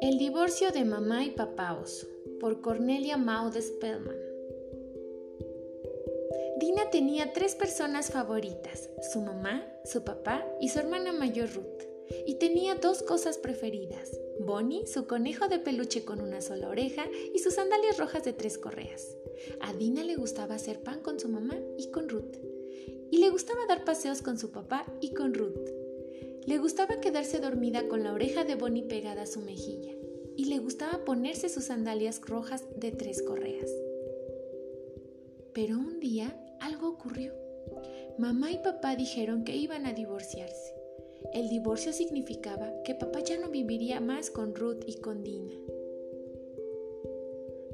El divorcio de mamá y papá oso por Cornelia Maud Spellman. Dina tenía tres personas favoritas, su mamá, su papá y su hermana mayor Ruth. Y tenía dos cosas preferidas, Bonnie, su conejo de peluche con una sola oreja y sus sandalias rojas de tres correas. A Dina le gustaba hacer pan con su mamá y con Ruth. Y le gustaba dar paseos con su papá y con Ruth. Le gustaba quedarse dormida con la oreja de Bonnie pegada a su mejilla. Y le gustaba ponerse sus sandalias rojas de tres correas. Pero un día algo ocurrió. Mamá y papá dijeron que iban a divorciarse. El divorcio significaba que papá ya no viviría más con Ruth y con Dina.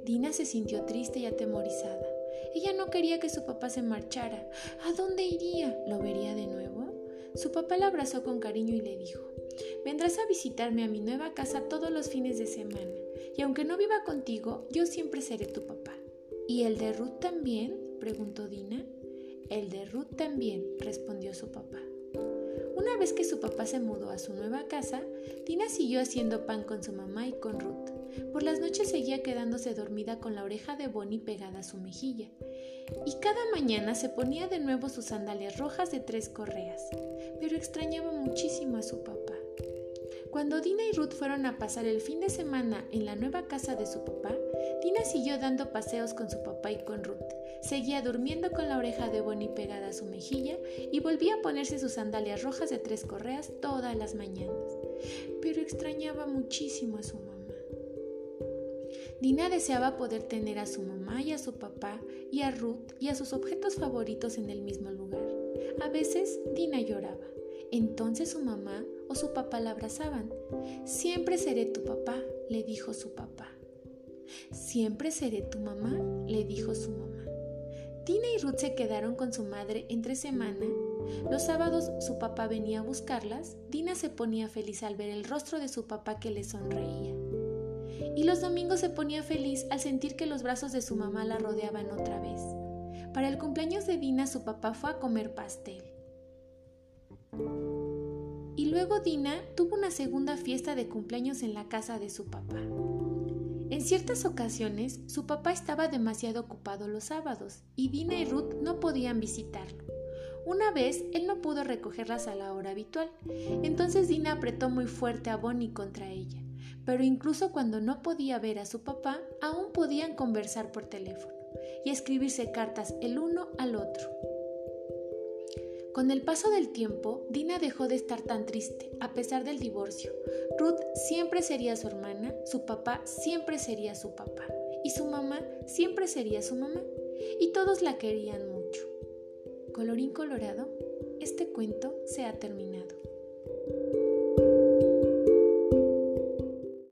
Dina se sintió triste y atemorizada. Ella no quería que su papá se marchara. ¿A dónde iría? ¿Lo vería de nuevo? Su papá la abrazó con cariño y le dijo, vendrás a visitarme a mi nueva casa todos los fines de semana, y aunque no viva contigo, yo siempre seré tu papá. ¿Y el de Ruth también? preguntó Dina. El de Ruth también, respondió su papá. Una vez que su papá se mudó a su nueva casa, Dina siguió haciendo pan con su mamá y con Ruth. Por las noches seguía quedándose dormida con la oreja de Bonnie pegada a su mejilla. Y cada mañana se ponía de nuevo sus sandalias rojas de tres correas, pero extrañaba muchísimo a su papá. Cuando Dina y Ruth fueron a pasar el fin de semana en la nueva casa de su papá, Dina siguió dando paseos con su papá y con Ruth. Seguía durmiendo con la oreja de Bonnie pegada a su mejilla y volvía a ponerse sus sandalias rojas de tres correas todas las mañanas. Pero extrañaba muchísimo a su mamá. Dina deseaba poder tener a su mamá y a su papá y a Ruth y a sus objetos favoritos en el mismo lugar. A veces Dina lloraba. Entonces su mamá o su papá la abrazaban. Siempre seré tu papá, le dijo su papá. Siempre seré tu mamá, le dijo su mamá. Tina y Ruth se quedaron con su madre entre semana. Los sábados su papá venía a buscarlas. Dina se ponía feliz al ver el rostro de su papá que le sonreía. Y los domingos se ponía feliz al sentir que los brazos de su mamá la rodeaban otra vez. Para el cumpleaños de Dina su papá fue a comer pastel. Y luego Dina tuvo una segunda fiesta de cumpleaños en la casa de su papá. En ciertas ocasiones, su papá estaba demasiado ocupado los sábados y Dina y Ruth no podían visitarlo. Una vez él no pudo recogerlas a la hora habitual, entonces Dina apretó muy fuerte a Bonnie contra ella. Pero incluso cuando no podía ver a su papá, aún podían conversar por teléfono y escribirse cartas el uno al otro. Con el paso del tiempo, Dina dejó de estar tan triste, a pesar del divorcio. Ruth siempre sería su hermana, su papá siempre sería su papá, y su mamá siempre sería su mamá, y todos la querían mucho. Colorín colorado, este cuento se ha terminado.